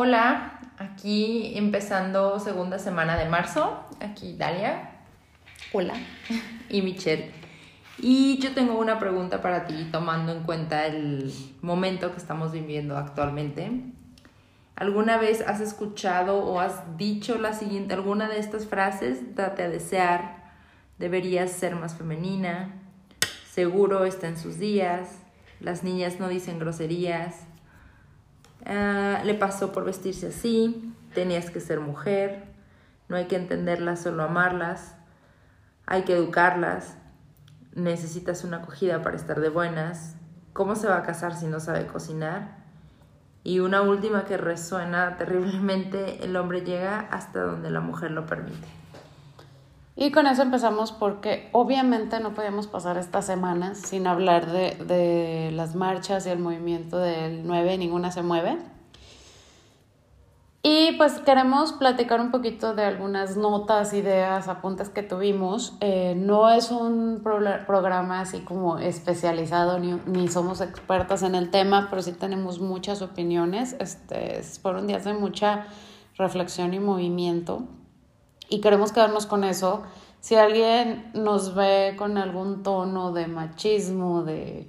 Hola, aquí empezando segunda semana de marzo. Aquí Dalia. Hola. Y Michelle. Y yo tengo una pregunta para ti, tomando en cuenta el momento que estamos viviendo actualmente. ¿Alguna vez has escuchado o has dicho la siguiente, alguna de estas frases? Date a desear, deberías ser más femenina, seguro está en sus días, las niñas no dicen groserías, ah, le pasó por vestirse así, tenías que ser mujer, no hay que entenderlas, solo amarlas, hay que educarlas, necesitas una acogida para estar de buenas, ¿cómo se va a casar si no sabe cocinar? Y una última que resuena terriblemente, el hombre llega hasta donde la mujer lo permite. Y con eso empezamos porque obviamente no podíamos pasar estas semanas sin hablar de, de las marchas y el movimiento del 9, ninguna se mueve. Y pues queremos platicar un poquito de algunas notas, ideas, apuntes que tuvimos. Eh, no es un programa así como especializado ni, ni, somos expertas en el tema, pero sí tenemos muchas opiniones. Este, fueron días de mucha reflexión y movimiento y queremos quedarnos con eso. Si alguien nos ve con algún tono de machismo, de,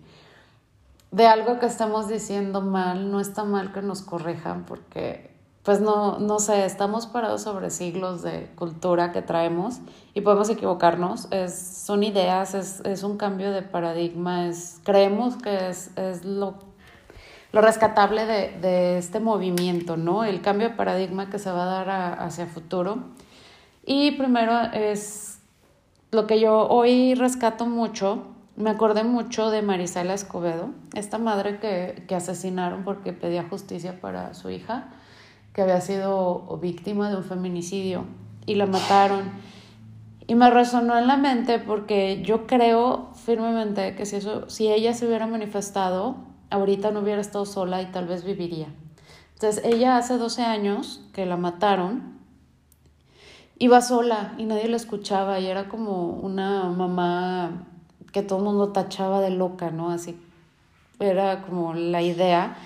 de algo que estamos diciendo mal, no está mal que nos corrijan porque, pues no, no sé, estamos parados sobre siglos de cultura que traemos y podemos equivocarnos. Es, son ideas, es, es un cambio de paradigma, es, creemos que es, es lo, lo rescatable de, de, este movimiento, ¿no? El cambio de paradigma que se va a dar hacia futuro y primero es lo que yo hoy rescato mucho, me acordé mucho de Marisela Escobedo, esta madre que, que asesinaron porque pedía justicia para su hija, que había sido víctima de un feminicidio y la mataron. Y me resonó en la mente porque yo creo firmemente que si, eso, si ella se hubiera manifestado, ahorita no hubiera estado sola y tal vez viviría. Entonces, ella hace 12 años que la mataron iba sola y nadie la escuchaba y era como una mamá que todo el mundo tachaba de loca, ¿no? Así era como la idea.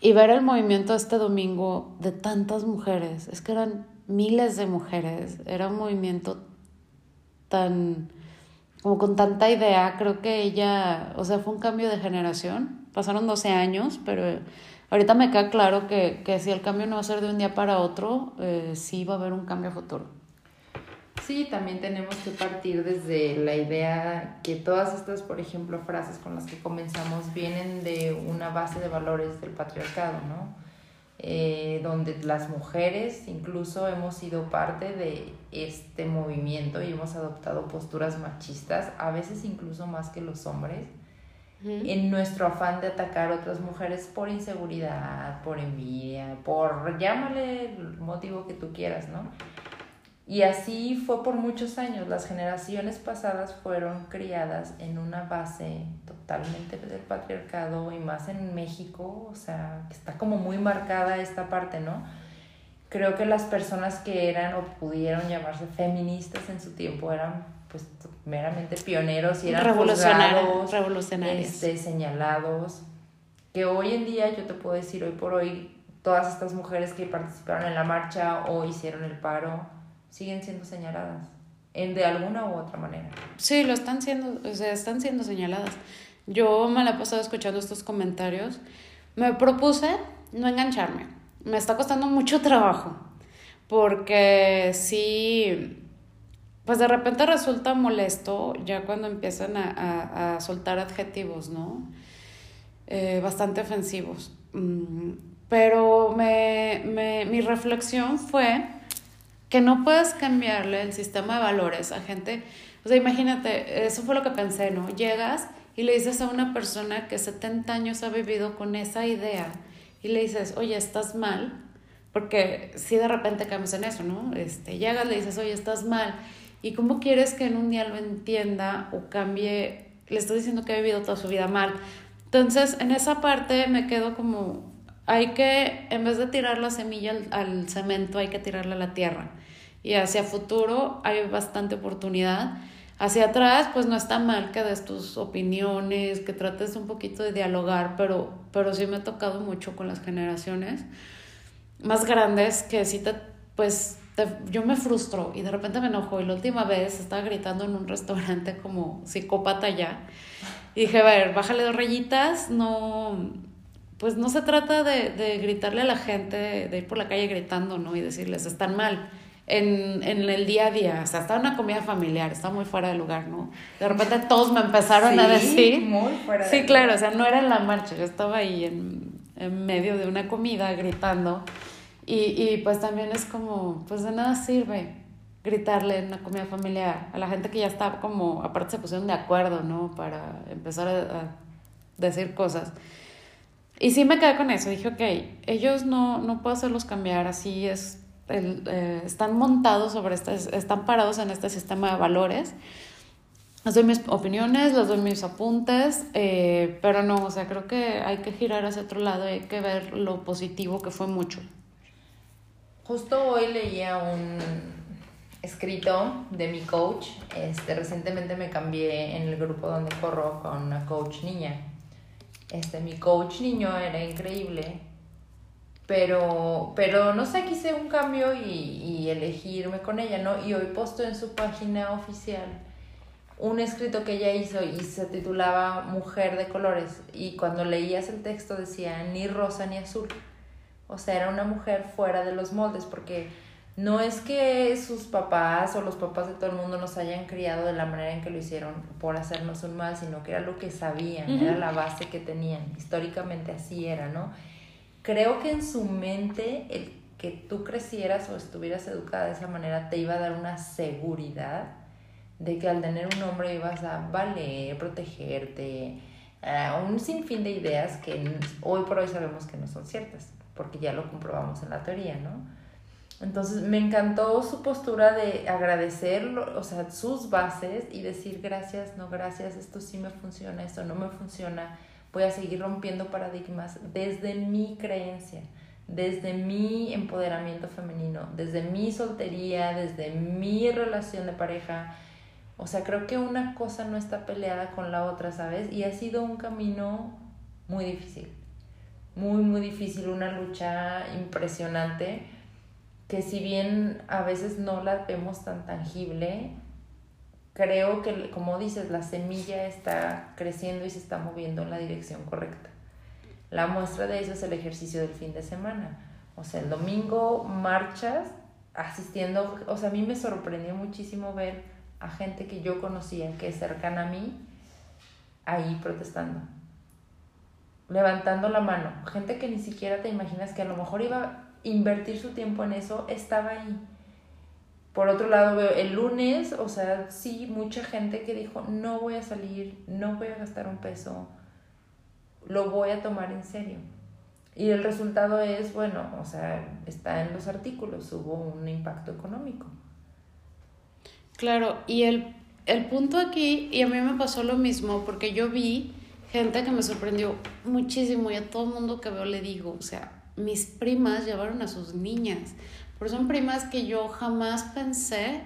Y ver el movimiento este domingo de tantas mujeres, es que eran miles de mujeres, era un movimiento tan, como con tanta idea, creo que ella, o sea, fue un cambio de generación, pasaron 12 años, pero ahorita me queda claro que, que si el cambio no va a ser de un día para otro, eh, sí va a haber un cambio futuro. Sí, también tenemos que partir desde la idea que todas estas, por ejemplo, frases con las que comenzamos vienen de una base de valores del patriarcado, ¿no? Eh, donde las mujeres incluso hemos sido parte de este movimiento y hemos adoptado posturas machistas, a veces incluso más que los hombres, en nuestro afán de atacar a otras mujeres por inseguridad, por envidia, por llámale el motivo que tú quieras, ¿no? Y así fue por muchos años. Las generaciones pasadas fueron criadas en una base totalmente del patriarcado y más en México, o sea, está como muy marcada esta parte, ¿no? Creo que las personas que eran o pudieron llamarse feministas en su tiempo eran pues meramente pioneros y eran revolucionarios, revolucionarios. Este, señalados. Que hoy en día yo te puedo decir, hoy por hoy, todas estas mujeres que participaron en la marcha o hicieron el paro, siguen siendo señaladas en de alguna u otra manera. Sí, lo están siendo, o sea, están siendo señaladas. Yo me la he pasado escuchando estos comentarios. Me propuse no engancharme. Me está costando mucho trabajo. Porque sí, pues de repente resulta molesto ya cuando empiezan a, a, soltar adjetivos, ¿no? Eh, bastante ofensivos. Mm, pero me, me, mi reflexión fue que no puedas cambiarle el sistema de valores a gente. O sea, imagínate, eso fue lo que pensé, ¿no? Llegas y le dices a una persona que 70 años ha vivido con esa idea y le dices, oye, estás mal, porque si de repente cambias en eso, ¿no? Este, llegas, le dices, oye, estás mal, ¿y cómo quieres que en un día lo entienda o cambie? Le estoy diciendo que ha vivido toda su vida mal. Entonces, en esa parte me quedo como, hay que, en vez de tirar la semilla al, cemento, hay que tirarla a la tierra. Y hacia futuro hay bastante oportunidad. Hacia atrás, pues no está mal que des tus opiniones, que trates un poquito de dialogar, pero, pero sí me ha tocado mucho con las generaciones. más grandes que sí te, pues, yo me frustro y de repente me enojo. Y la última vez estaba gritando en un restaurante como psicópata ya. Y dije, a ver, bájale dos rayitas, no, pues no se trata de, de gritarle a la gente, de ir por la calle gritando, ¿no? Y decirles, están mal. En, en, el día a día, o sea, estaba una comida familiar, estaba muy fuera de lugar, ¿no? De repente todos me empezaron a decir... Muy fuera Sí, claro, o sea, no era en la marcha, yo estaba ahí en, en medio de una comida gritando y, y pues también es como, pues de nada sirve gritarle en una comida familiar a la gente que ya está como, aparte se pusieron de acuerdo, ¿no? Para empezar a, decir cosas. Y sí me quedé con eso, dije, ok, ellos no, no puedo hacerlos cambiar, así es, el, eh, están montados sobre este, están parados en este sistema de valores. Les doy mis opiniones, les doy mis apuntes, eh, pero no, o sea, creo que hay que girar hacia otro lado y hay que ver lo positivo que fue mucho. Justo hoy leía un escrito de mi coach. Este, recientemente me cambié en el grupo donde corro con una coach niña. Este, mi coach niño era increíble, pero, pero no sé, quise un cambio y, y elegirme con ella, ¿no? Y hoy posto en su página oficial un escrito que ella hizo y se titulaba Mujer de Colores. Y cuando leías el texto decía ni rosa ni azul. O sea, era una mujer fuera de los moldes, porque no es que sus papás o los papás de todo el mundo nos hayan criado de la manera en que lo hicieron por hacernos un mal, sino que era lo que sabían, era la base que tenían. Históricamente así era, ¿no? Creo que en su mente el que tú crecieras o estuvieras educada de esa manera te iba a dar una seguridad de que al tener un hombre ibas a valer, protegerte, uh, un sinfín de ideas que hoy por hoy sabemos que no son ciertas porque ya lo comprobamos en la teoría, ¿no? Entonces me encantó su postura de agradecer, o sea, sus bases y decir gracias, no gracias, esto sí me funciona, esto no me funciona, voy a seguir rompiendo paradigmas desde mi creencia, desde mi empoderamiento femenino, desde mi soltería, desde mi relación de pareja. O sea, creo que una cosa no está peleada con la otra, ¿sabes? Y ha sido un camino muy difícil muy, muy difícil, una lucha impresionante, que si bien a veces no la vemos tan tangible, creo que, como dices, la semilla está creciendo y se está moviendo en la dirección correcta. La muestra de eso es el ejercicio del fin de semana. O sea, el domingo marchas asistiendo, o sea, a mí me sorprendió muchísimo ver a gente que yo conocía, que es cercana a mí, ahí protestando levantando la mano. Gente que ni siquiera te imaginas que a lo mejor iba invertir su tiempo en eso, estaba ahí. Por otro lado, veo el lunes, o sea, sí, mucha gente que dijo, no voy a salir, no voy a gastar un peso, lo voy a tomar en serio. Y el resultado es, bueno, o sea, está en los artículos, hubo un impacto económico. Claro, y el, el punto aquí, y a mí me pasó lo mismo, porque yo vi gente que me sorprendió muchísimo y a todo mundo que veo le digo, o sea, mis primas llevaron a sus niñas, pero son primas que yo jamás pensé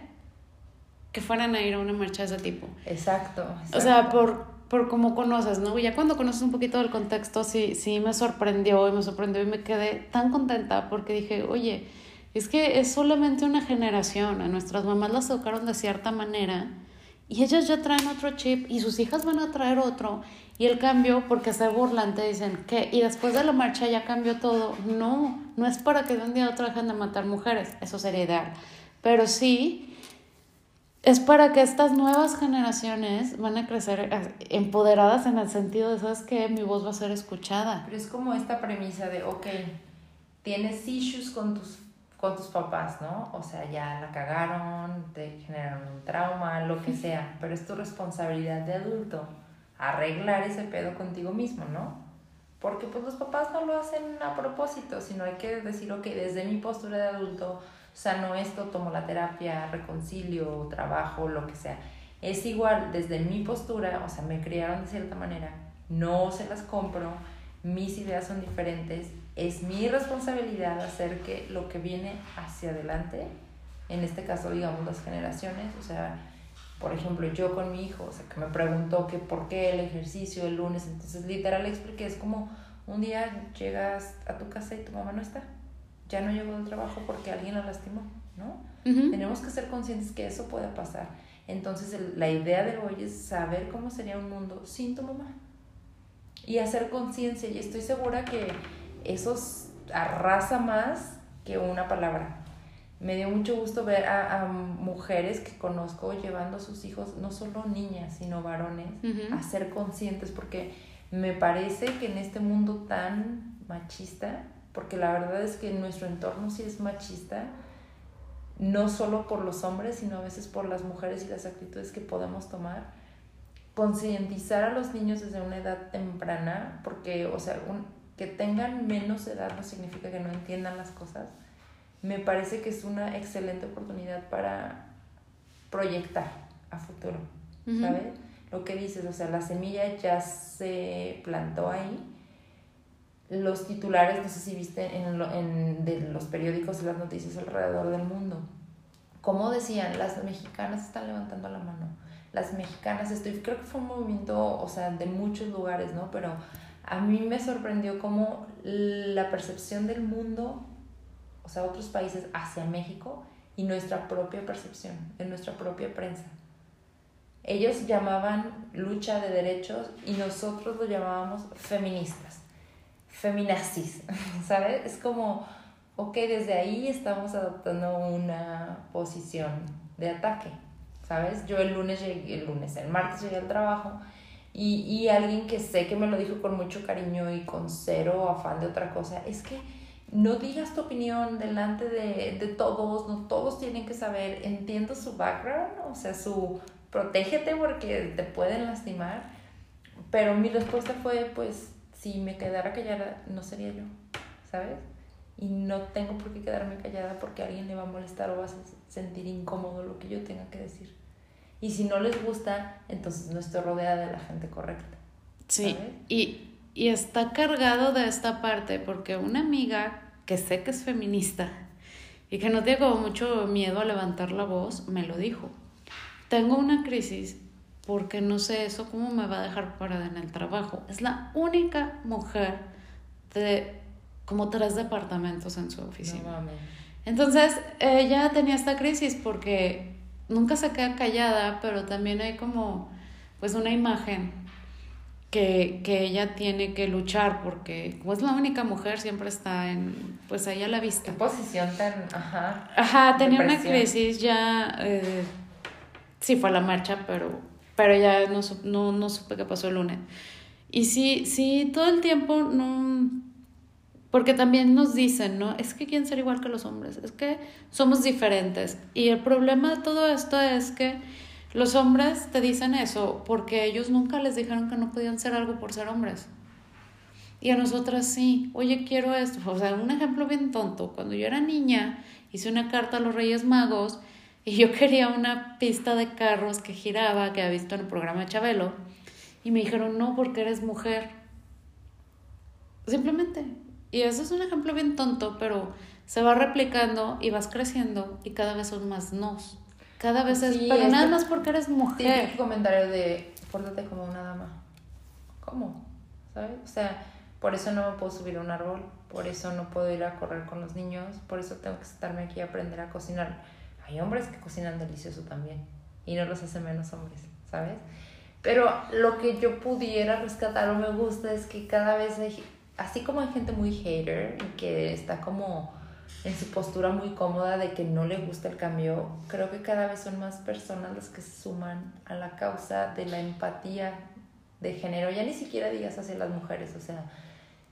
que fueran a ir a una marcha de ese tipo. Exacto. O sea, por, por cómo conoces, ¿no? Ya cuando conoces un poquito del contexto, sí, sí me sorprendió y me sorprendió y me quedé tan contenta porque dije, oye, es que es solamente una generación, a nuestras mamás las educaron de cierta manera y ellas ya traen otro chip y sus hijas van a traer otro y el cambio, porque se burlan, te dicen que, y después de la marcha ya cambió todo. No, no es para que de un día a otro dejen de matar mujeres, eso sería ideal. Pero sí, es para que estas nuevas generaciones van a crecer empoderadas en el sentido de, ¿sabes que Mi voz va a ser escuchada. Pero es como esta premisa de, ok, tienes issues con tus, con tus papás, ¿no? O sea, ya la cagaron, te generaron un trauma, lo que sea, pero es tu responsabilidad de adulto arreglar ese pedo contigo mismo, ¿no? Porque pues los papás no lo hacen a propósito, sino hay que decir, ok, desde mi postura de adulto, sano esto, tomo la terapia, reconcilio, trabajo, lo que sea. Es igual, desde mi postura, o sea, me criaron de cierta manera, no se las compro, mis ideas son diferentes, es mi responsabilidad hacer que lo que viene hacia adelante, en este caso, digamos, las generaciones, o sea, por ejemplo, yo con mi hijo, o sea, que me preguntó que por qué el ejercicio el lunes, entonces literal le expliqué, es como un día llegas a tu casa y tu mamá no está. ya no llegó del trabajo porque alguien la lastimó, ¿no? Tenemos que ser conscientes que eso puede pasar. Entonces la idea de hoy es saber cómo sería un mundo sin tu mamá y hacer conciencia y estoy segura que eso arrasa más que una palabra. Me dio mucho gusto ver a, mujeres que conozco llevando a sus hijos, no solo niñas, sino varones, a ser conscientes, porque me parece que en este mundo tan machista, porque la verdad es que nuestro entorno sí es machista, no solo por los hombres, sino a veces por las mujeres y las actitudes que podemos tomar, concientizar a los niños desde una edad temprana, porque, o sea, que tengan menos edad no significa que no entiendan las cosas, me parece que es una excelente oportunidad para proyectar a futuro, ¿sabes? Lo que dices, o sea, la semilla ya se plantó ahí. Los titulares, no sé si viste en, en de los periódicos y las noticias alrededor del mundo. Como decían, las mexicanas están levantando la mano. Las mexicanas, estoy, creo que fue un movimiento, o sea, de muchos lugares, ¿no? Pero a mí me sorprendió cómo la percepción del mundo o sea, otros países hacia México y nuestra propia percepción, en nuestra propia prensa. Ellos llamaban lucha de derechos y nosotros lo llamábamos feministas, feminazis, ¿sabes? Es como, ok, desde ahí estamos adoptando una posición de ataque, ¿sabes? Yo el lunes llegué, el lunes, el martes llegué al trabajo y, y alguien que sé que me lo dijo con mucho cariño y con cero afán de otra cosa, es que no digas tu opinión delante de, de, todos, no todos tienen que saber, entiendo su background, o sea, su protégete porque te pueden lastimar, pero mi respuesta fue, pues, si me quedara callada, no sería yo, ¿sabes? Y no tengo por qué quedarme callada porque a alguien le va a molestar o va a sentir incómodo lo que yo tenga que decir. Y si no les gusta, entonces no estoy rodeada de la gente correcta. Sí, y y está cargado de esta parte porque una amiga que sé que es feminista y que no tiene como mucho miedo a levantar la voz, me lo dijo. Tengo una crisis porque no sé eso cómo me va a dejar parada en el trabajo. Es la única mujer de como tres departamentos en su oficina. Entonces, ella tenía esta crisis porque nunca se queda callada, pero también hay como pues una imagen que, que, ella tiene que luchar porque como es la única mujer siempre está en pues ahí a la vista. Qué posición tan ajá. Ajá, tenía una crisis ya eh, sí fue a la marcha, pero pero ya no, no, no supe qué pasó el lunes. Y sí, sí, todo el tiempo no porque también nos dicen, ¿no? Es que quieren ser igual que los hombres, es que somos diferentes. Y el problema de todo esto es que los hombres te dicen eso porque ellos nunca les dijeron que no podían ser algo por ser hombres. Y a nosotras sí, oye, quiero esto. O sea, un ejemplo bien tonto. Cuando yo era niña, hice una carta a los Reyes Magos y yo quería una pista de carros que giraba, que había visto en el programa de Chabelo. Y me dijeron, no, porque eres mujer. Simplemente. Y eso es un ejemplo bien tonto, pero se va replicando y vas creciendo y cada vez son más nos. Cada vez es, pero nada más porque eres mujer. Sí, comentario de, pórtate como una dama. ¿Cómo? ¿Sabes? O sea, por eso no puedo subir a un árbol, por eso no puedo ir a correr con los niños, por eso tengo que estarme aquí a aprender a cocinar. Hay hombres que cocinan delicioso también y no los hace menos hombres, ¿sabes? Pero lo que yo pudiera rescatar o me gusta es que cada vez hay, así como hay gente muy hater y que está como en su postura muy cómoda de que no le gusta el cambio, creo que cada vez son más personas las que se suman a la causa de la empatía de género, ya ni siquiera digas hacia las mujeres, o sea,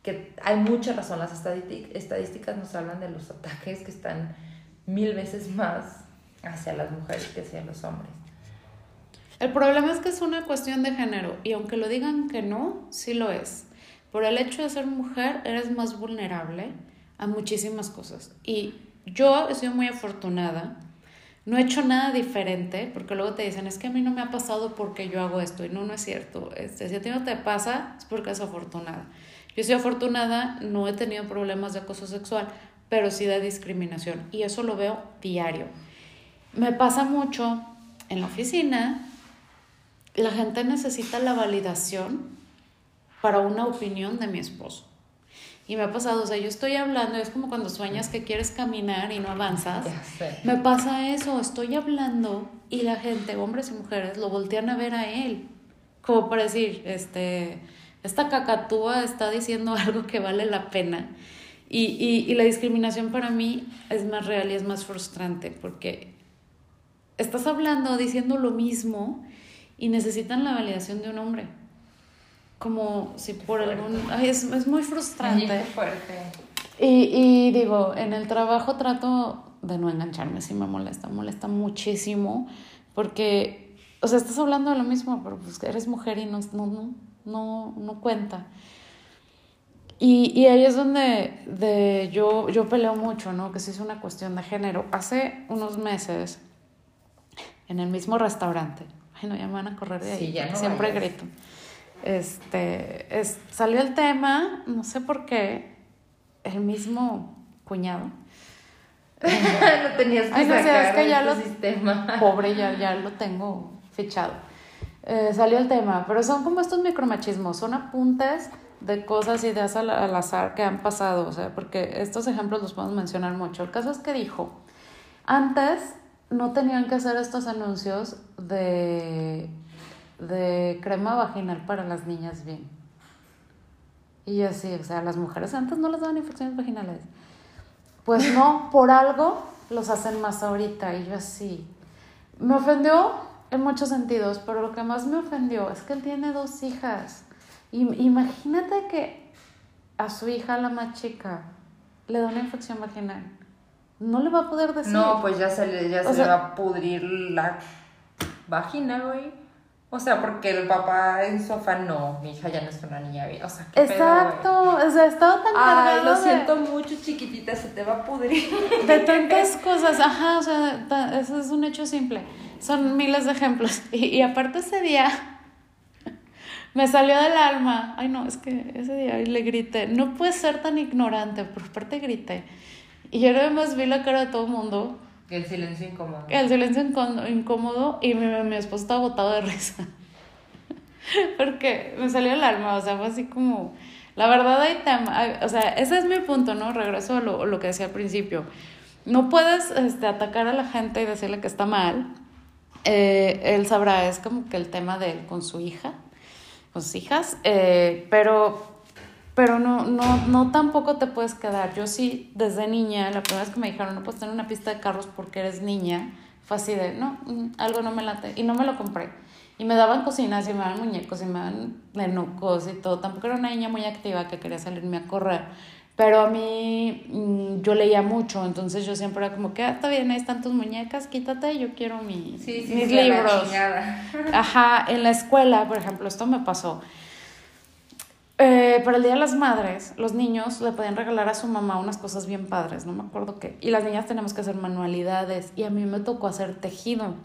que hay mucha razón, las estadísticas nos hablan de los ataques que están mil veces más hacia las mujeres que hacia los hombres. El problema es que es una cuestión de género y aunque lo digan que no, sí lo es. Por el hecho de ser mujer eres más vulnerable a muchísimas cosas. Y yo he sido muy afortunada. No he hecho nada diferente, porque luego te dicen, es que a mí no me ha pasado porque yo hago esto. Y no, no es cierto. Este, si a ti no te pasa, es porque es afortunada. Yo soy afortunada, no he tenido problemas de acoso sexual, pero sí de discriminación. Y eso lo veo diario. Me pasa mucho en la oficina, la gente necesita la validación para una opinión de mi esposo. Y me ha pasado, o sea, yo estoy hablando, es como cuando sueñas que quieres caminar y no avanzas. Me pasa eso, estoy hablando y la gente, hombres y mujeres, lo voltean a ver a él. Como para decir, este, esta cacatúa está diciendo algo que vale la pena. Y, y, y la discriminación para mí es más real y es más frustrante porque estás hablando, diciendo lo mismo y necesitan la validación de un hombre. Como si por algún... Ay, es, es muy frustrante. Muy fuerte. Y, y digo, en el trabajo trato de no engancharme, si me molesta, molesta muchísimo, porque, o sea, estás hablando de lo mismo, pero pues eres mujer y no, no, no, no, no cuenta. Y, y ahí es donde de, yo, yo peleo mucho, ¿no? Que sí es una cuestión de género. Hace unos meses, en el mismo restaurante, ay no, ya me van a correr de ahí, Sí, ya no siempre vayas. grito. Este, es, salió el tema, no sé por qué, el mismo cuñado, lo tenías que Ay, no sé, sacar es que ya lo- sistema. pobre, ya, ya lo tengo fichado. Eh, salió el tema, pero son como estos micromachismos, son apuntes de cosas, ideas al, al azar que han pasado, o sea, porque estos ejemplos los podemos mencionar mucho. El caso es que dijo, antes no tenían que hacer estos anuncios de, de crema vaginal para las niñas bien. Y yo así, o sea, las mujeres antes no les daban infecciones vaginales. Pues no, por algo los hacen más ahorita. Y yo así. Me ofendió en muchos sentidos, pero lo que más me ofendió es que él tiene dos hijas. Y, imagínate que a su hija, la más chica, le da una infección vaginal. No le va a poder decir. No, pues ya se le, ya se sea- le va a pudrir la vagina, güey. O sea, porque el papá en su afán, no, mi hija ya no es una niña bien. O sea, qué pedo. Exacto, o sea, estaba tan Ay, cargado lo de- siento mucho, chiquitita, se te va a pudrir. de tantas cosas, ajá, o sea, eso es un hecho simple. Son miles de ejemplos. Y, y aparte ese día me salió del alma. Ay, no, es que ese día le grité, no puedes ser tan ignorante, por aparte grité. Y yo además vi la cara de todo el mundo, El silencio incómodo. el silencio incó- incómodo y mi, mi esposo estaba botado de risa. Porque me salió el alma, o sea, fue así como... La verdad hay tema, o sea, ese es mi punto, ¿no? Regreso a lo, lo que decía al principio. No puedes este, atacar a la gente y decirle que está mal. Eh, él sabrá, es como que el tema de él con su hija, con sus hijas, eh, pero, pero no, no, no tampoco te puedes quedar. Yo sí, desde niña, la primera vez que me dijeron, no puedes tener una pista de carros porque eres niña, fue así de, no, mm, algo no me late, y no me lo compré. Y me daban cocinas y me daban muñecos y me daban nenucos y todo. Tampoco era una niña muy activa que quería salirme a correr. Pero a mí mm, yo leía mucho, entonces yo siempre era como que, ah, está bien, ahí están tus muñecas, quítate, yo quiero mi, Sí, sí, mis sí, libros. Ajá, en la escuela, por ejemplo, esto me pasó. Eh, para el Día de las Madres, los niños le podían regalar a su mamá unas cosas bien padres, no me acuerdo qué. Y las niñas tenemos que hacer manualidades y a mí me tocó hacer tejido.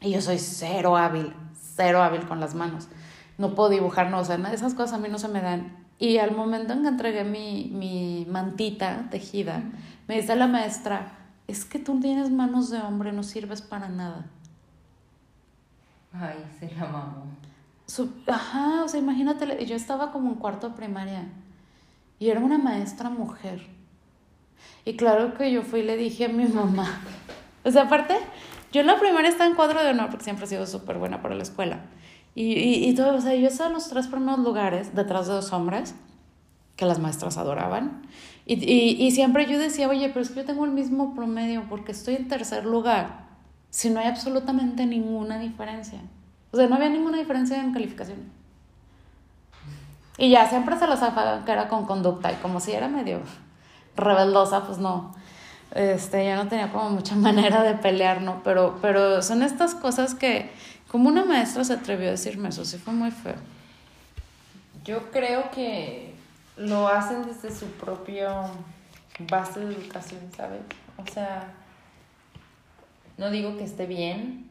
Y yo soy cero hábil, cero hábil con las manos. No puedo dibujar, no, o sea, esas cosas a mí no se me dan. Y al momento en que entregué mi, mi mantita tejida, me dice la maestra, es que tú tienes manos de hombre, no sirves para nada. Ay, se la mamó. Su- Ajá, o sea, imagínate, yo estaba como en cuarto de primaria y era una maestra mujer. Y claro que yo fui y le dije a mi mamá. O sea, aparte, yo en la primaria estaba en cuadro de honor porque siempre he sido súper buena para la escuela. Y, y, y todo, o sea, yo estaba en los tres primeros lugares detrás de dos hombres que las maestras adoraban. Y, y, y siempre yo decía, oye, pero es que yo tengo el mismo promedio porque estoy en tercer lugar, si no hay absolutamente ninguna diferencia. O sea, no había ninguna diferencia en calificación. Y ya siempre se los afagan que era con conducta y como si era medio rebeldosa, pues no. Este, ya no tenía como mucha manera de pelear, ¿no? Pero, pero son estas cosas que, como una maestra se atrevió a decirme eso, sí fue muy feo. Yo creo que lo hacen desde su propio base de educación, ¿sabes? O sea, no digo que esté bien,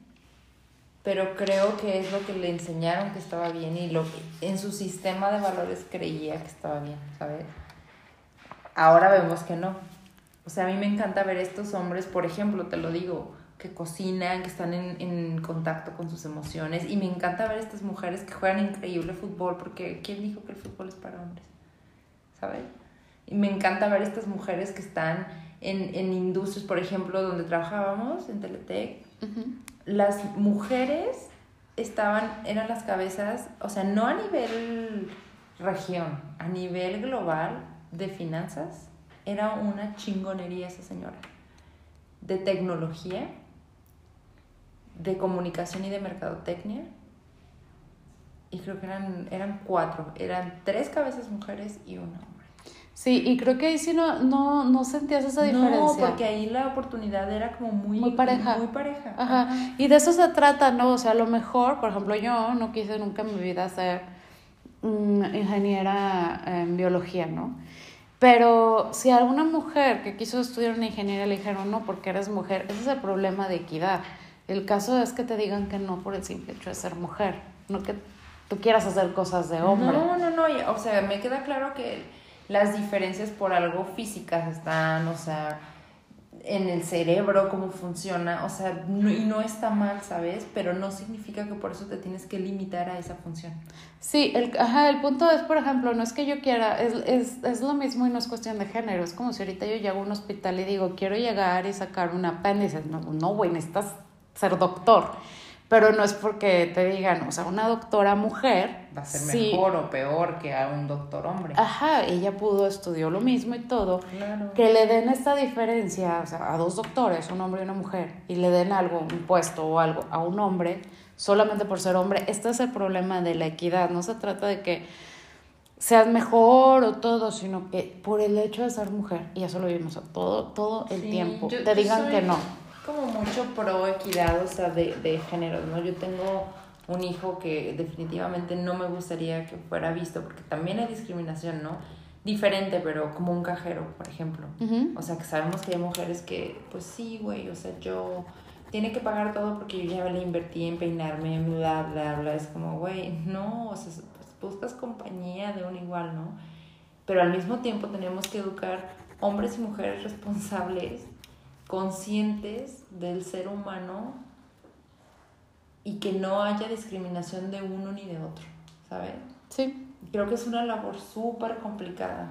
pero creo que es lo que le enseñaron que estaba bien y lo que en su sistema de valores creía que estaba bien, ¿sabes? Ahora vemos que no. O sea, a mí me encanta ver estos hombres, por ejemplo, te lo digo, que cocinan, que están en, en contacto con sus emociones. Y me encanta ver estas mujeres que juegan increíble fútbol, porque ¿quién dijo que el fútbol es para hombres? ¿Sabes? Y me encanta ver estas mujeres que están en, en industrias, por ejemplo, donde trabajábamos, en Las mujeres estaban, eran las cabezas, o sea, no a nivel región, a nivel global de finanzas, era una chingonería esa señora. De tecnología, de comunicación y de mercadotecnia. Y creo que eran, eran cuatro, eran tres cabezas mujeres y una. Sí, y creo que ahí sí no, no, no sentías esa diferencia. No, porque ahí la oportunidad era como muy, muy pareja. Muy pareja. Ajá. Y de eso se trata, ¿no? O sea, a lo mejor, por ejemplo, yo no quise nunca en mi vida ser ingeniera en biología, ¿no? Pero si a alguna mujer que quiso estudiar una ingeniería le dijeron no porque eres mujer, ese es el problema de equidad. El caso es que te digan que no por el simple hecho de ser mujer, no que tú quieras hacer cosas de hombre. No, no, no, o sea, me queda claro que las diferencias por algo físicas están, o sea, en el cerebro, cómo funciona, o sea, y no está mal, ¿sabes? Pero no significa que por eso te tienes que limitar a esa función. Sí, el, ajá, el punto es, por ejemplo, no es que yo quiera, es, es, es lo mismo y no es cuestión de género, es como si ahorita yo llego a un hospital y digo, quiero llegar y sacar un apéndice, no, no, güey, necesitas ser doctor pero no es porque te digan, o sea, una doctora mujer va a ser mejor o peor que a un doctor hombre. Ajá, ella pudo, estudió lo mismo y todo. Claro. Que le den esta diferencia, o sea, a dos doctores, un hombre y una mujer, y le den algo, un puesto o algo a un hombre, solamente por ser hombre, este es el problema de la equidad. No se trata de que seas mejor o todo, sino que por el hecho de ser mujer, y eso lo vimos todo, todo el tiempo, te digan que no como mucho pro equidad, o sea, de, de género, ¿no? Yo tengo un hijo que definitivamente no me gustaría que fuera visto, porque también hay discriminación, ¿no? Diferente, pero como un cajero, por ejemplo. O sea, que sabemos que hay mujeres que, pues sí, güey, o sea, yo tiene que pagar todo porque yo ya le invertí en peinarme, bla, bla, bla. Es como, güey, no, o sea, pues buscas compañía de un igual, ¿no? Pero al mismo tiempo tenemos que educar hombres y mujeres responsables conscientes del ser humano y que no haya discriminación de uno ni de otro, ¿sabes? Sí. Creo que es una labor súper complicada.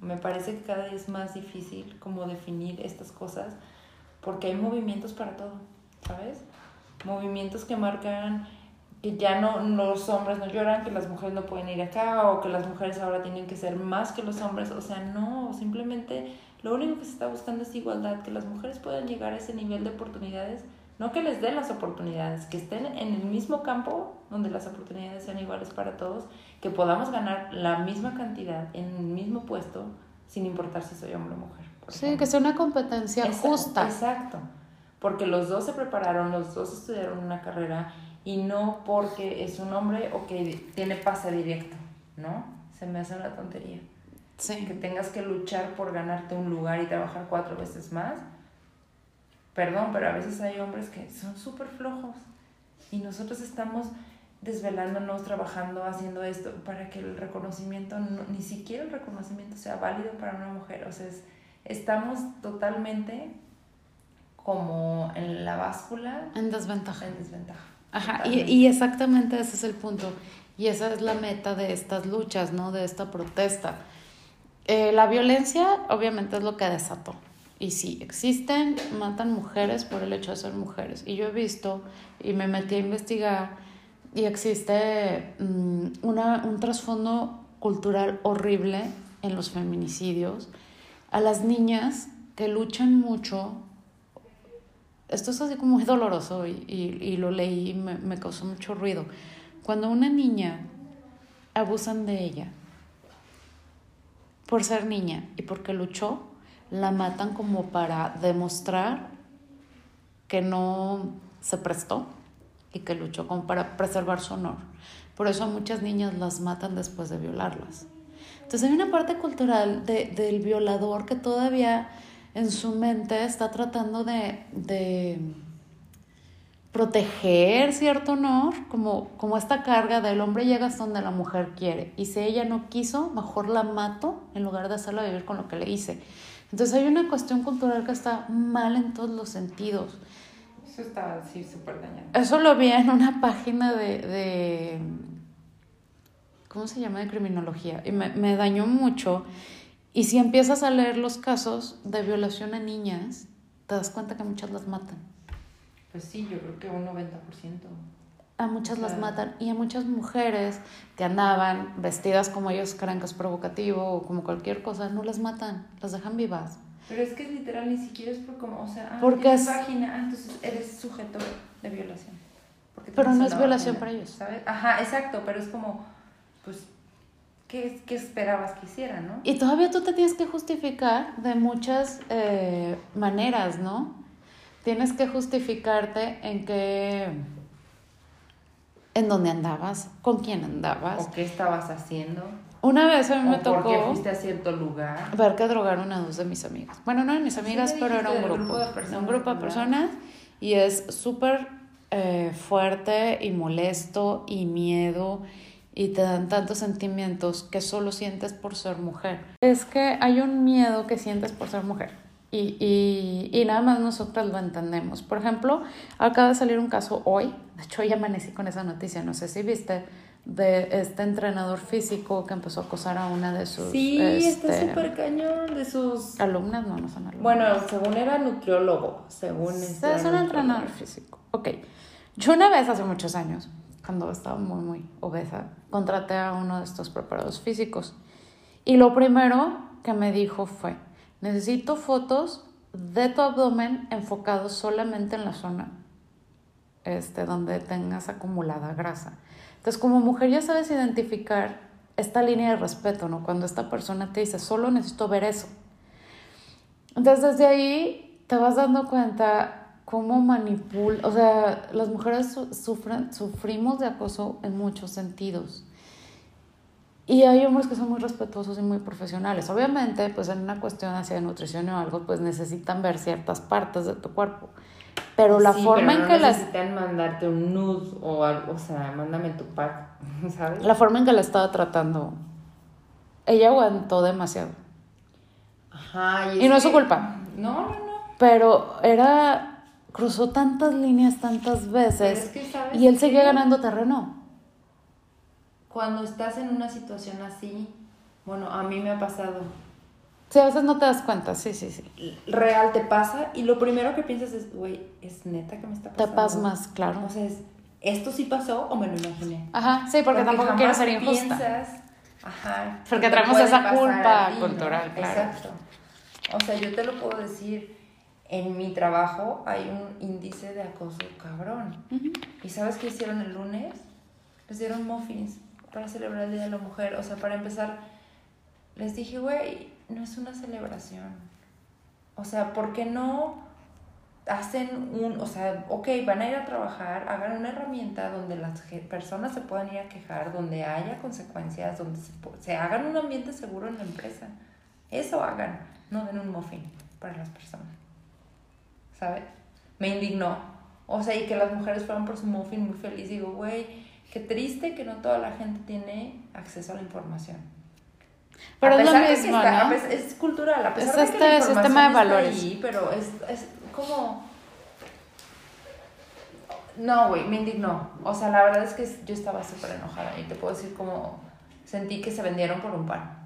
Me parece que cada vez es más difícil como definir estas cosas porque hay movimientos para todo, ¿sabes? Movimientos que marcan que ya no los hombres no lloran, que las mujeres no pueden ir acá o que las mujeres ahora tienen que ser más que los hombres, o sea, no, simplemente lo único que se está buscando es igualdad, que las mujeres puedan llegar a ese nivel de oportunidades, no que les den las oportunidades, que estén en el mismo campo donde las oportunidades sean iguales para todos, que podamos ganar la misma cantidad en el mismo puesto sin importar si soy hombre o mujer. Sí, que sea una competencia justa. Exacto, porque los dos se prepararon, los dos estudiaron una carrera y no porque es un hombre o que tiene pase directo, ¿no? Se me hace una tontería. Sí. Que tengas que luchar por ganarte un lugar y trabajar cuatro veces más. Perdón, pero a veces hay hombres que son súper flojos y nosotros estamos desvelándonos, trabajando, haciendo esto para que el reconocimiento, ni siquiera el reconocimiento sea válido para una mujer. O sea, estamos totalmente como en la báscula. En desventaja. En desventaja. Ajá, y, y, exactamente ese es el punto. Y esa es la meta de estas luchas, ¿no? De esta protesta. Eh, la violencia obviamente es lo que desató. Y sí, existen, matan mujeres por el hecho de ser mujeres. Y yo he visto y me metí a investigar y existe mm, una, un trasfondo cultural horrible en los feminicidios. A las niñas que luchan mucho, esto es así como muy doloroso y, y, lo leí y me, me causó mucho ruido. Cuando una niña abusan de ella, por ser niña y porque luchó, la matan como para demostrar que no se prestó y que luchó como para preservar su honor. Por eso muchas niñas las matan después de violarlas. Entonces hay una parte cultural de, del violador que todavía en su mente está tratando de proteger cierto honor, como, como esta carga del hombre llega hasta donde la mujer quiere. Y si ella no quiso, mejor la mato en lugar de hacerla vivir con lo que le hice. Entonces hay una cuestión cultural que está mal en todos los sentidos. Eso está así súper dañado. Eso lo vi en una página de, de ¿cómo se llama? De criminología. Y me, me dañó mucho. Y si empiezas a leer los casos de violación a niñas, te das cuenta que muchas las matan. Pues sí, yo creo que un 90%. A muchas las matan y a muchas mujeres que andaban vestidas como ellos creen que es provocativo o como cualquier cosa, no las matan, las dejan vivas. Pero es que literal ni siquiera es por como, o sea, ah, Porque tienes es- vagina, ah, entonces eres sujeto de violación. Porque Pero no es violación vagina, para ellos. ¿Sabes? Ajá, exacto, pero es como, pues, ¿qué, qué esperabas que hiciera, no? Y todavía tú te tienes que justificar de muchas eh, maneras, ¿no? Tienes que justificarte en que... en dónde andabas, con quién andabas. ¿O qué estabas haciendo? Una vez a mí me ¿O por qué tocó fuiste a cierto lugar? ver que drogaron a dos de mis amigas. Bueno, no de mis amigas, pero era un grupo. grupo de personas, un grupo de personas y es súper eh, fuerte y molesto y miedo y te dan tantos sentimientos que solo sientes por ser mujer. Es que hay un miedo que sientes por ser mujer y, y, y nada más nosotras lo entendemos. Por ejemplo, acaba de salir un caso hoy, de hecho hoy amanecí con esa noticia, no sé si viste, de este entrenador físico que empezó a acosar a una de sus Sí, está este, súper cañón de sus... alumnas, no, no son alumnas. Bueno, según era nutriólogo, según... Sí, este, es un entrenador físico. Ok. Yo una vez hace muchos años, cuando estaba muy, muy obesa, contraté a uno de estos preparados físicos. Y lo primero que me dijo fue, necesito fotos de tu abdomen enfocados solamente en la zona este, donde tengas acumulada grasa. Entonces, como mujer ya sabes identificar esta línea de respeto, ¿no? Cuando esta persona te dice, solo necesito ver eso. Entonces, desde ahí te vas dando cuenta cómo manipula, o sea, las mujeres su- sufren, sufrimos de acoso en muchos sentidos. Y hay hombres que son muy respetuosos y muy profesionales. Obviamente, pues en una cuestión hacia nutrición o algo, pues necesitan ver ciertas partes de tu cuerpo. Pero la Sí, forma pero en no que las necesitan mandarte un nude o algo, o sea, mándame tu pack, ¿sabes? la forma en que la estaba tratando, ella aguantó demasiado. Ajá. Y no es su que- culpa. No, no, no. Pero era, cruzó tantas líneas tantas veces es que, ¿sabes y él seguía ganando terreno. Cuando estás en una situación así, bueno, a mí me ha pasado. Sí, a veces no te das cuenta, sí, sí, sí. Real te pasa y lo primero que piensas es, güey, es neta que me está Te pasando. pasmas, claro. O sea, es, ¿esto sí pasó o me lo imaginé? Ajá, sí, porque, tampoco jamás quiero ser injusta. piensas, ajá. Porque que te traemos esa culpa ti, ¿no? cultural, claro. Exacto. O sea, yo te lo puedo decir, en mi trabajo hay un índice de acoso cabrón. Ujú. ¿Y sabes qué hicieron el lunes? Les dieron muffins para celebrar el Día de la Mujer. O sea, para empezar, les dije, güey, no es una celebración. O sea, ¿por qué no hacen un, o sea, ok, van a ir a trabajar, hagan una herramienta donde las personas se puedan ir a quejar, donde haya consecuencias, donde se, se hagan un ambiente seguro en la empresa. Eso hagan, no den un muffin para las personas. ¿Sabes? Me indignó. O sea, y que las mujeres fueran por su muffin muy feliz. Digo, güey, qué triste que no toda la gente tiene acceso a la información. Pero A es lo que mismo, está- ¿no? es cultural, a pesar Es de que la este información sistema de está valores. ahí, pero es, es como... No, güey, me indignó. O sea, la verdad es que yo estaba súper enojada y te puedo decir como sentí que se vendieron por un pan.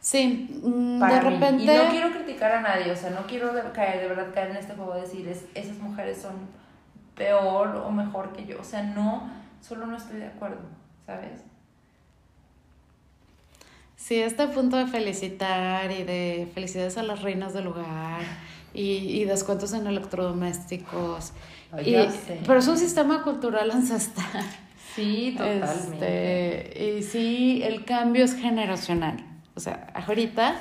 Sí, mm, Para de mí. repente... Y no quiero criticar a nadie, o sea, no quiero de, caer, de verdad caer en este juego de decir es, esas mujeres son peor o mejor que yo. O sea, no, solo no estoy de acuerdo, ¿sabes? Sí, este punto de felicitar y de felicidades a las reinas del hogar y, y descuentos en electrodomésticos. Y- sé. pero es un sistema cultural ancestral. Sí, totalmente. Este, y sí, el cambio es generacional. O sea, ahorita,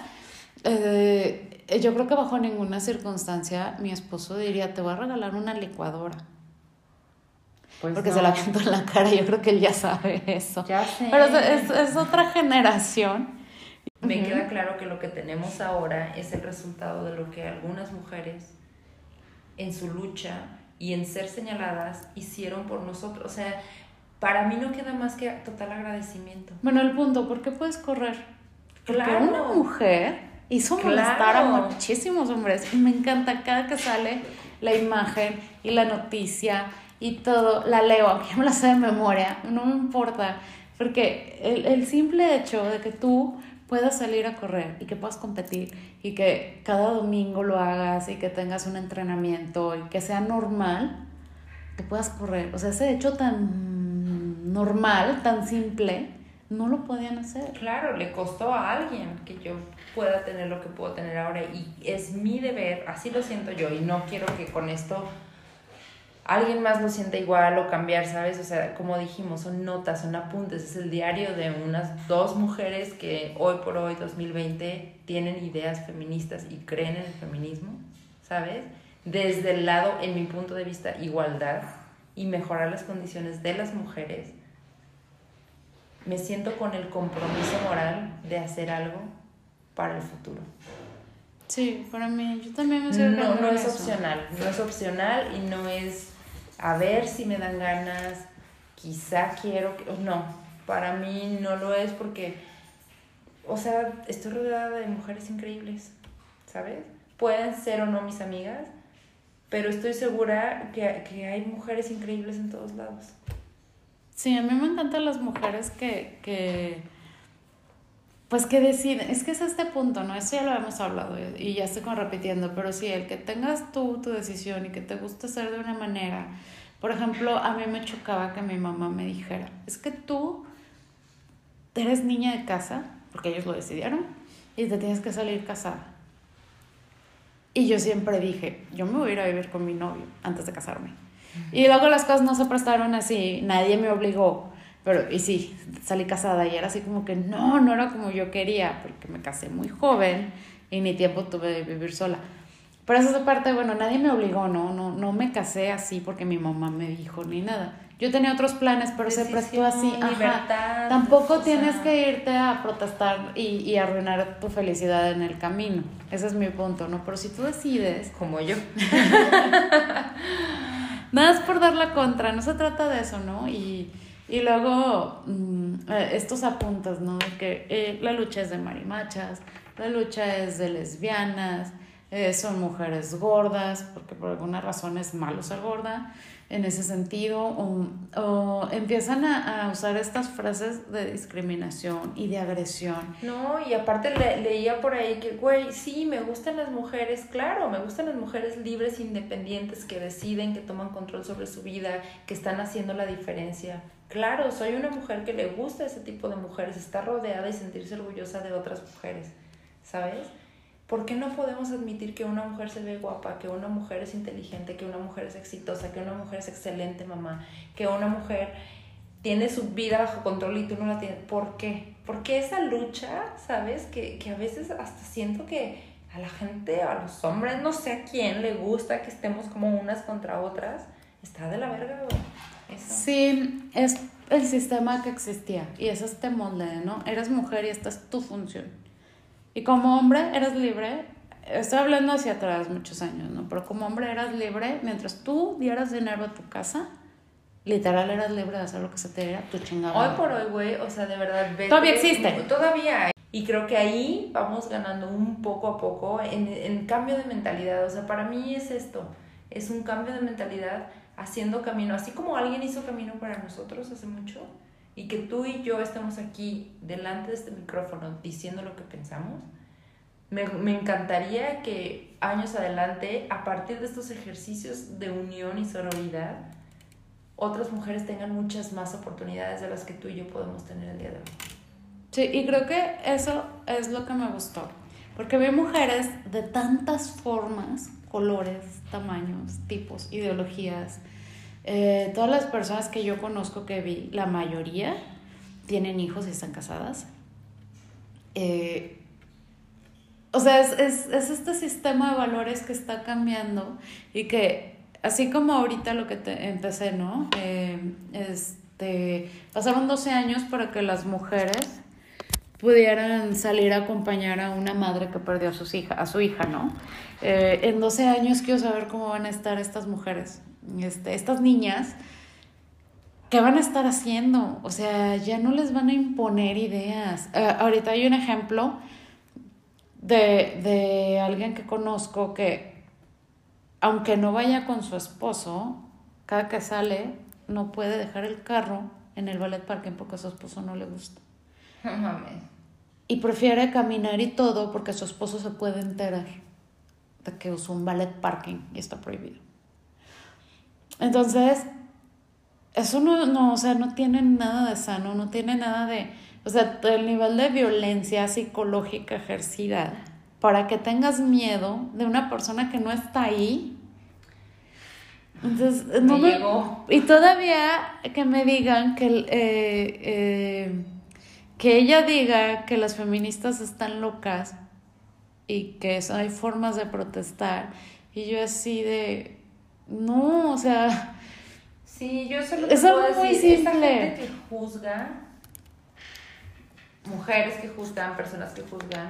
eh, yo creo que bajo ninguna circunstancia mi esposo diría, te voy a regalar una licuadora. Pues porque no. se la cantó en la cara, yo creo que él ya sabe eso. Ya sé. Pero es, es, es otra generación. Me Ujú. queda claro que lo que tenemos ahora es el resultado de lo que algunas mujeres en su lucha y en ser señaladas hicieron por nosotros. O sea, para mí no queda más que total agradecimiento. Bueno, el punto, ¿por qué puedes correr? Porque Claro. una mujer hizo molestar a Claro. muchísimos hombres. Y me encanta cada que sale la imagen y la noticia y todo, la leo, aunque me la sé de memoria, no me importa. Porque el, el simple hecho de que tú puedas salir a correr y que puedas competir y que cada domingo lo hagas y que tengas un entrenamiento y que sea normal que puedas correr. O sea, ese hecho tan normal, tan simple, no lo podían hacer. Claro, le costó a alguien que yo pueda tener lo que puedo tener ahora y es mi deber, así lo siento yo y no quiero que con esto alguien más lo sienta igual o cambiar, ¿sabes? O sea, como dijimos, son notas, son apuntes, es el diario de unas dos mujeres que hoy por hoy, 2020, tienen ideas feministas y creen en el feminismo, ¿sabes? Desde el lado, en mi punto de vista, igualdad y mejorar las condiciones de las mujeres, me siento con el compromiso moral de hacer algo para el futuro. Sí, para mí, yo también me siento No, no es opcional, no es opcional y no es a ver si me dan ganas, quizá quiero, que, no, para mí no lo es porque, o sea, estoy rodeada de mujeres increíbles, ¿sabes? Pueden ser o no mis amigas, pero estoy segura que, que hay mujeres increíbles en todos lados. Sí, a mí me encantan las mujeres que, que, pues que deciden, es que es este punto, ¿no? Eso ya lo hemos hablado y ya estoy como repitiendo, pero sí, el que tengas tú tu decisión y que te guste ser de una manera. Por ejemplo, a mí me chocaba que mi mamá me dijera, es que tú eres niña de casa, porque ellos lo decidieron, y te tienes que salir casada. Y yo siempre dije, yo me voy a ir a vivir con mi novio antes de casarme. Y luego las cosas no se prestaron así, nadie me obligó. Pero, y sí, salí casada y era así como que no, no era como yo quería, porque me casé muy joven y ni tiempo tuve de vivir sola. Pero esa parte, bueno, nadie me obligó, ¿no? No, no me casé así porque mi mamá me dijo ni nada. Yo tenía otros planes, pero se prestó así. Ajá. Tampoco tienes que irte a protestar y, y arruinar tu felicidad en el camino. Ese es mi punto, ¿no? Pero si tú decides. Como yo. Nada es por dar la contra, no se trata de eso, ¿no? Y, y luego mm, eh, estos apuntes, ¿no? Que eh, la lucha es de marimachas, la lucha es de lesbianas, eh, son mujeres gordas, porque por alguna razón es malo ser gorda en ese sentido, o, empiezan a, usar estas frases de discriminación y de agresión. No, y aparte leía por ahí que, güey, sí, me gustan las mujeres, claro, me gustan las mujeres libres, independientes, que deciden, que toman control sobre su vida, que están haciendo la diferencia. Claro, soy una mujer que le gusta ese tipo de mujeres, está rodeada y sentirse orgullosa de otras mujeres, ¿sabes? ¿Por qué no podemos admitir que una mujer se ve guapa, que una mujer es inteligente, que una mujer es exitosa, que una mujer es excelente mamá, que una mujer tiene su vida bajo control y tú no la tienes? ¿Por qué? Porque esa lucha, ¿sabes? Que, que a veces hasta siento que a la gente, a los hombres, no sé a quién le gusta que estemos como unas contra otras, está de la verga, güey. Sí, es el sistema que existía y es este molde, ¿no? Eres mujer y esta es tu función y como hombre eras libre, estoy hablando hacia atrás muchos años, ¿no? Pero como hombre eras libre, mientras tú dieras dinero a tu casa, literal eras libre de hacer lo que se te diera tu chingada. Hoy por hoy, güey, o sea, de verdad. todavía existe. Todavía. Y creo que ahí vamos ganando un poco a poco en, en cambio de mentalidad. O sea, para mí es esto, es un cambio de mentalidad haciendo camino, así como alguien hizo camino para nosotros hace mucho y que tú y yo estemos aquí delante de este micrófono diciendo lo que pensamos, me, encantaría que años adelante, a partir de estos ejercicios de unión y sororidad, otras mujeres tengan muchas más oportunidades de las que tú y yo podemos tener el día de hoy. Sí, y creo que eso es lo que me gustó, porque vi mujeres de tantas formas, colores, tamaños, tipos, ideologías, eh, todas las personas que yo conozco que vi, la mayoría tienen hijos y están casadas. Eh, o sea, es, es, es, este sistema de valores que está cambiando y que, así como ahorita lo que te empecé, ¿no? Eh, este, pasaron 12 años para que las mujeres pudieran salir a acompañar a una madre que perdió a, sus hija, a su hija, ¿no? en 12 años quiero saber cómo van a estar estas mujeres este, estas niñas, ¿qué van a estar haciendo? O sea, ya no les van a imponer ideas. Eh, ahorita hay un ejemplo de, de alguien que conozco que, aunque no vaya con su esposo, cada que sale no puede dejar el carro en el ballet parking porque a su esposo no le gusta. No mames. Y prefiere caminar y todo porque su esposo se puede enterar de que usó un ballet parking y está prohibido. Entonces, eso no, no, o sea, no tiene nada de sano, no tiene nada de, o sea, el nivel de violencia psicológica ejercida para que tengas miedo de una persona que no está ahí. Entonces, no me, y todavía que me digan que, eh, eh, que ella diga que las feministas están locas y que hay formas de protestar. Y yo así de, no, o sea, Sí, yo solo puedo decir, muy simple. esa gente que juzga, mujeres que juzgan, personas que juzgan,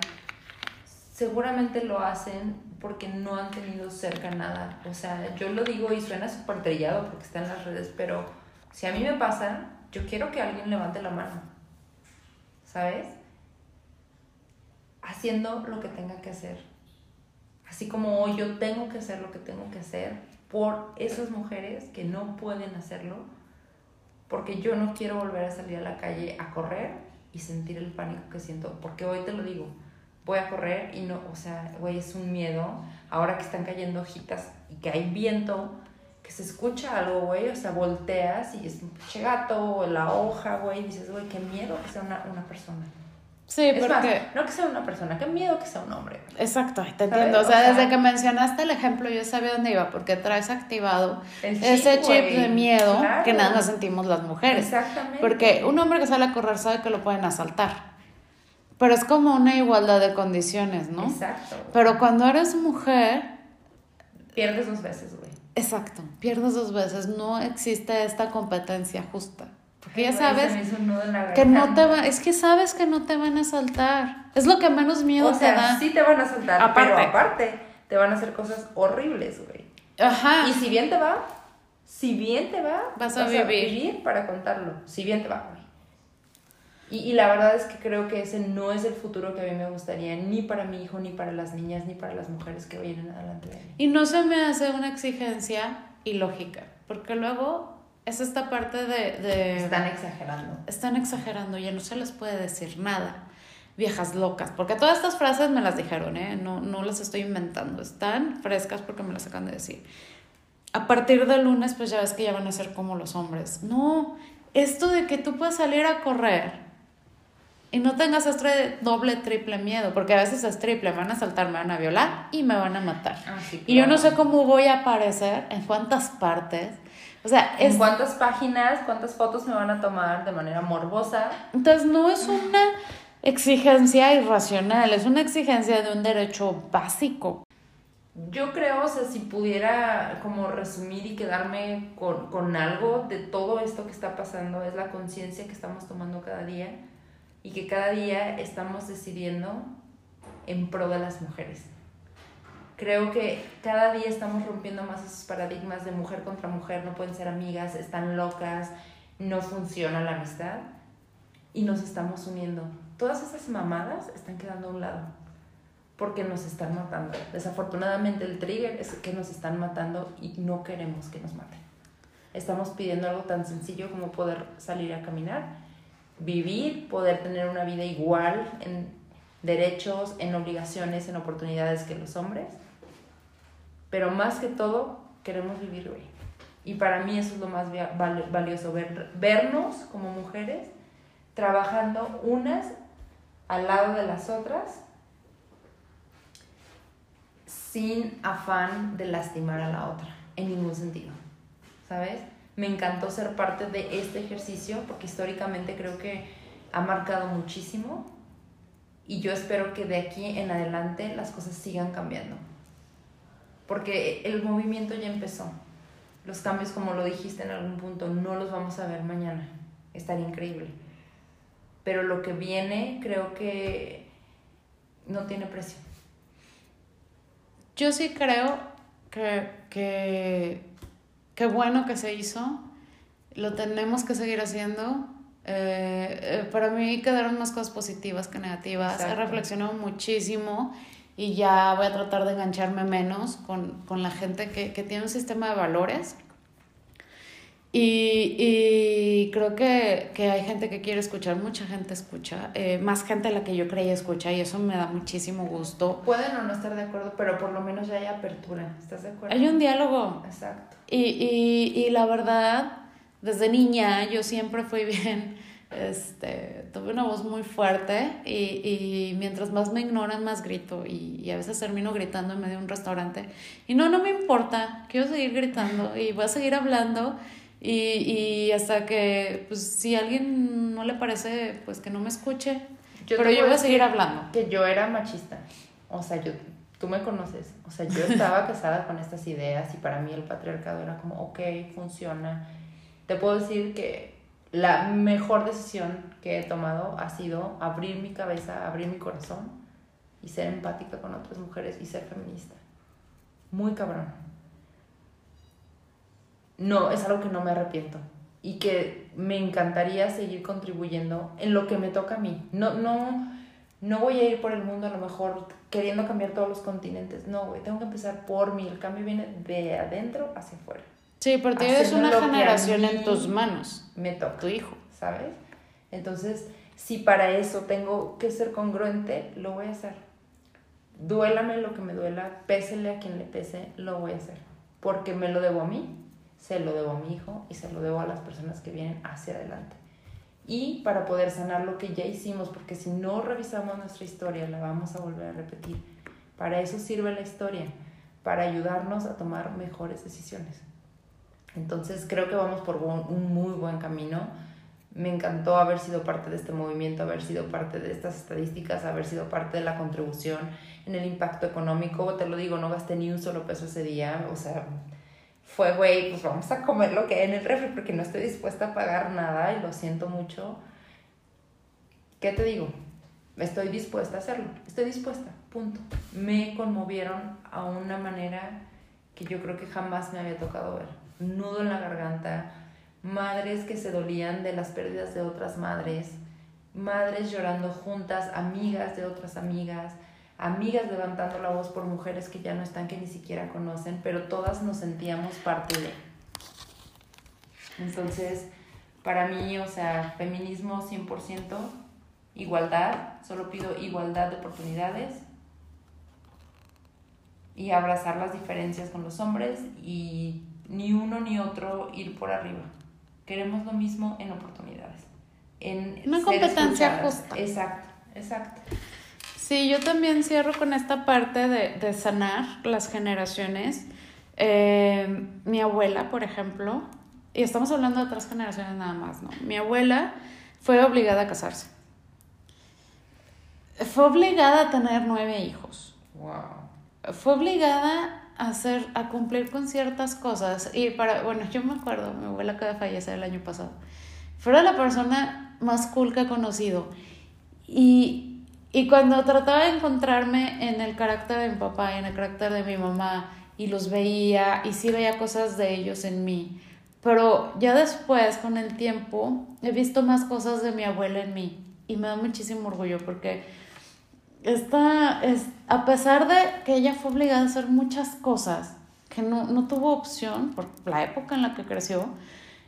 seguramente lo hacen porque no han tenido cerca nada. O sea, yo lo digo y suena súper trillado porque está en las redes, pero si a mí me pasa, yo quiero que alguien levante la mano. ¿Sabes? Haciendo lo que tenga que hacer. Así como hoy yo tengo que hacer lo que tengo que hacer por esas mujeres que no pueden hacerlo, porque yo no quiero volver a salir a la calle a correr y sentir el pánico que siento, porque hoy te lo digo, voy a correr y no, o sea, güey, es un miedo, ahora que están cayendo hojitas y que hay viento, que se escucha algo, güey, o sea, volteas y es un pinche gato o la hoja, güey, y dices, güey, qué miedo que sea una, una persona. Sí, porque... no que sea una persona, qué miedo que sea un hombre. Exacto, te entiendo. O sea, desde que mencionaste el ejemplo, yo sabía dónde iba, porque traes activado ese chip de miedo que nada más sentimos las mujeres. Exactamente. Porque un hombre que sale a correr sabe que lo pueden asaltar. Pero es como una igualdad de condiciones, ¿no? Exacto. Pero cuando eres mujer... Pierdes dos veces, güey. Exacto, pierdes dos veces. No existe esta competencia justa. Porque ya sabes que no te va, es que sabes que no te van a saltar. Es lo que menos miedo o sea, te da. Sí te van a saltar, aparte. pero aparte te van a hacer cosas horribles, güey. Ajá. Y si bien te va, si bien te va, vas, a, vivir. para contarlo. Si bien te va. Y, y, la verdad es que creo que ese no es el futuro que a mí me gustaría, ni para mi hijo, ni para las niñas, ni para las mujeres que vienen adelante de mí. Y no se me hace una exigencia ilógica, porque luego es esta parte de, Están exagerando. Están exagerando, ya no se les puede decir nada. Viejas locas, porque todas estas frases me las dijeron, ¿eh? No, no las estoy inventando, están frescas porque me las acaban de decir. A partir del lunes, pues ya ves que ya van a ser como los hombres. No, esto de que tú puedas salir a correr y no tengas este doble, triple miedo, porque a veces es triple, me van a saltar, me van a violar y me van a matar. Ah, y yo no sé cómo voy a aparecer, en cuántas partes, o sea, es... ¿Cuántas páginas, cuántas fotos me van a tomar de manera morbosa? Entonces, no es una exigencia irracional, es una exigencia de un derecho básico. Yo creo, o sea, si pudiera como resumir y quedarme con, con algo de todo esto que está pasando, es la conciencia que estamos tomando cada día y que cada día estamos decidiendo en pro de las mujeres creo que cada día estamos rompiendo más esos paradigmas de mujer contra mujer, no pueden ser amigas, están locas, no funciona la amistad y nos estamos uniendo. Todas esas mamadas están quedando a un lado porque nos están matando. Desafortunadamente el trigger es que nos están matando y no queremos que nos maten. Estamos pidiendo algo tan sencillo como poder salir a caminar, vivir, poder tener una vida igual en derechos, en obligaciones, en oportunidades que los hombres pero más que todo, queremos vivir, hoy. Y para mí eso es lo más valioso, ver, vernos como mujeres trabajando unas al lado de las otras sin afán de lastimar a la otra, en ningún sentido, ¿sabes? Me encantó ser parte de este ejercicio porque históricamente creo que ha marcado muchísimo y yo espero que de aquí en adelante las cosas sigan cambiando porque el movimiento ya empezó. Los cambios, como lo dijiste en algún punto, no los vamos a ver mañana. Estaría increíble. Pero lo que viene creo que no tiene precio. Yo sí creo que, que, bueno que se hizo. Lo tenemos que seguir haciendo. Eh, eh, para mí quedaron más cosas positivas que negativas. He reflexionado muchísimo y ya voy a tratar de engancharme menos con, la gente que, tiene un sistema de valores Y, y creo que, que, hay gente que quiere escuchar, mucha gente escucha, eh, más gente de la que yo creía escucha y eso me da muchísimo gusto. Pueden o no estar de acuerdo, pero por lo menos ya hay apertura, ¿estás de acuerdo? Hay un diálogo. Exacto. Y, y, y la verdad, desde niña yo siempre fui bien, este, tuve una voz muy fuerte y, y mientras más me ignoran, más grito y, y, a veces termino gritando en medio de un restaurante. Y no, no me importa, quiero seguir gritando y voy a seguir hablando y, y hasta que, pues, si a alguien no le parece, pues que no me escuche. Yo pero yo voy a seguir hablando. Que yo era machista. O sea, yo, tú me conoces. O sea, yo estaba casada con estas ideas y para mí el patriarcado era como, ok, funciona. Te puedo decir que la mejor decisión que he tomado ha sido abrir mi cabeza, abrir mi corazón y ser empática con otras mujeres y ser feminista. Muy cabrón no, es algo que no me arrepiento y que me encantaría seguir contribuyendo en lo que me toca a mí. No, no, no voy a ir por el mundo a lo mejor queriendo cambiar todos los continentes. No, güey, tengo que empezar por mí. El cambio viene de adentro hacia afuera. Sí, porque tienes una generación en tus manos. Me toca. Tu hijo. ¿Sabes? Entonces, si para eso tengo que ser congruente, lo voy a hacer. Duélame lo que me duela, pésele a quien le pese, lo voy a hacer. Porque me lo debo a mí se lo debo a mi hijo y se lo debo a las personas que vienen hacia adelante. Y para poder sanar lo que ya hicimos, porque si no revisamos nuestra historia, la vamos a volver a repetir. Para eso sirve la historia, para ayudarnos a tomar mejores decisiones. Entonces creo que vamos por un muy buen camino. Me encantó haber sido parte de este movimiento, haber sido parte de estas estadísticas, haber sido parte de la contribución en el impacto económico. Te lo digo, no gasté ni un solo peso ese día, o sea, fue, güey, pues vamos a comer lo que hay en el refri porque no estoy dispuesta a pagar nada y lo siento mucho. ¿Qué te digo? Estoy dispuesta a hacerlo, estoy dispuesta, punto. Me conmovieron a una manera que yo creo que jamás me había tocado ver. Nudo en la garganta, madres que se dolían de las pérdidas de otras madres, madres llorando juntas, amigas de otras amigas, amigas levantando la voz por mujeres que ya no están, que ni siquiera conocen, pero todas nos sentíamos parte de. Entonces, para mí, o sea, feminismo 100%, igualdad, solo pido igualdad de oportunidades y abrazar las diferencias con los hombres y ni uno ni otro ir por arriba. Queremos lo mismo en oportunidades. En Una competencia justa. Exacto, exacto. Sí, yo también cierro con esta parte de, de sanar las generaciones. Eh, mi abuela, por ejemplo, y estamos hablando de otras generaciones nada más, ¿no? Mi abuela fue obligada a casarse. Fue obligada a tener nueve hijos. Wow. Fue obligada a hacer, a cumplir con ciertas cosas. Y para, bueno, yo me acuerdo, mi abuela acaba de fallecer el año pasado. Fue la persona más cool que he conocido. Y y cuando trataba de encontrarme en el carácter de mi papá y en el carácter de mi mamá, y los veía, y sí veía cosas de ellos en mí, pero ya después, con el tiempo, he visto más cosas de mi abuela en mí, y me da muchísimo orgullo porque esta es, a pesar de que ella fue obligada a hacer muchas cosas, que no, no tuvo opción por la época en la que creció,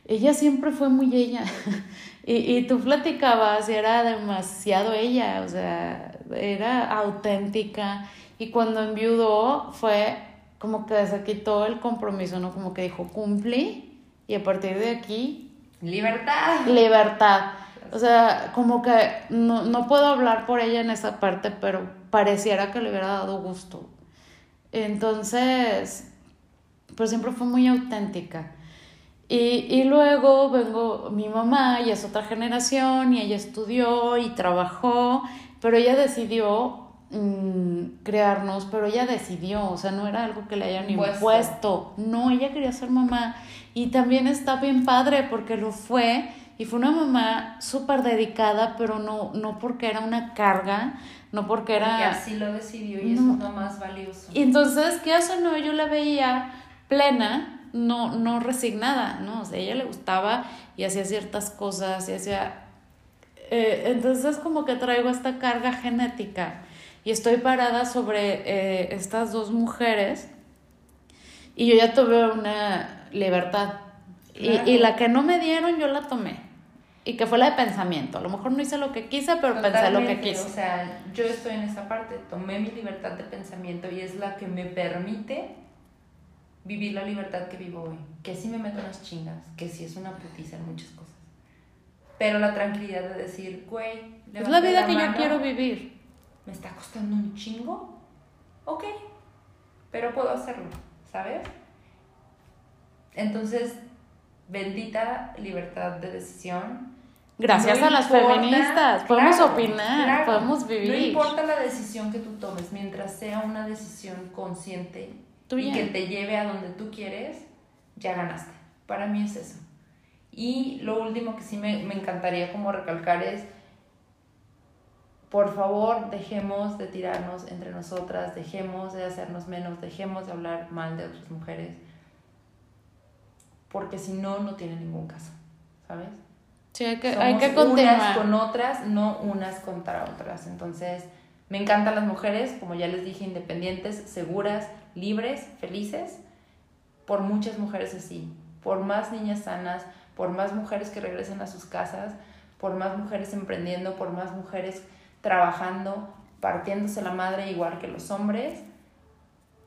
ella siempre fue muy ella. y, y tú platicabas y era demasiado ella, o sea, era auténtica. Y cuando enviudó fue como que se quitó el compromiso, ¿no? Como que dijo, cumplí y a partir de aquí... Libertad. Libertad. O sea, como que no, no puedo hablar por ella en esa parte, pero pareciera que le hubiera dado gusto. Entonces, pues siempre fue muy auténtica. Y, y, luego vengo mi mamá, y es otra generación, y ella estudió y trabajó, pero ella decidió mmm, crearnos, pero ella decidió, o sea, no era algo que le hayan impuesto. No, ella quería ser mamá. Y también está bien padre porque lo fue, y fue una mamá súper dedicada, pero no, no porque era una carga, no porque era... Porque así lo decidió y eso es lo más valioso. Y entonces, ¿qué hace? No, yo la veía plena, no, no resignada, ¿no? O sea, a ella le gustaba y hacía ciertas cosas y hacía... Eh, entonces como que traigo esta carga genética y estoy parada sobre eh, estas dos mujeres y yo ya tuve una libertad Y, y la que no me dieron, yo la tomé. Y que fue la de pensamiento. A lo mejor no hice lo que quise, pero pensé lo que quise. O sea, yo estoy en esa parte. Tomé mi libertad de pensamiento y es la que me permite vivir la libertad que vivo hoy. Que sí me meto unas chingas, que sí es una putiza en muchas cosas. Pero la tranquilidad de decir, güey, es la vida que yo quiero vivir. Me está costando un chingo. Ok, pero puedo hacerlo, ¿sabes? Entonces, bendita libertad de decisión. Gracias a las feministas, podemos opinar, podemos vivir. No importa la decisión que tú tomes, mientras sea una decisión consciente y que te lleve a donde tú quieres, ya ganaste. Para mí es eso. Y lo último que sí me, me encantaría como recalcar es, por favor, dejemos de tirarnos entre nosotras, dejemos de hacernos menos, dejemos de hablar mal de otras mujeres, porque si no, no tiene ningún caso, ¿sabes? Sí, hay que, hay que continuar. Unas con otras, no unas contra otras. Entonces, me encantan las mujeres, como ya les dije, independientes, seguras, libres, felices, por muchas mujeres así, por más niñas sanas, por más mujeres que regresen a sus casas, por más mujeres emprendiendo, por más mujeres trabajando, partiéndose la madre igual que los hombres,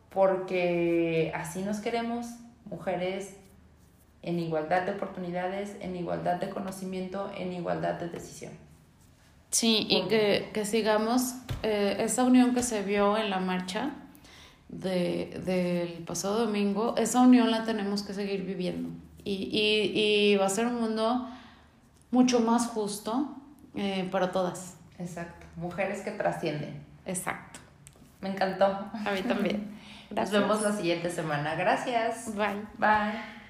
porque así nos queremos, mujeres en igualdad de oportunidades, en igualdad de conocimiento, en igualdad de decisión. Sí, y que, que sigamos eh, esa unión que se vio en la marcha de, del pasado domingo, esa unión la tenemos que seguir viviendo. Y, y, y va a ser un mundo mucho más justo eh, para todas. Exacto, mujeres que trascienden. Exacto. Me encantó. A mí también. Nos vemos la siguiente semana. Gracias. Bye. Bye.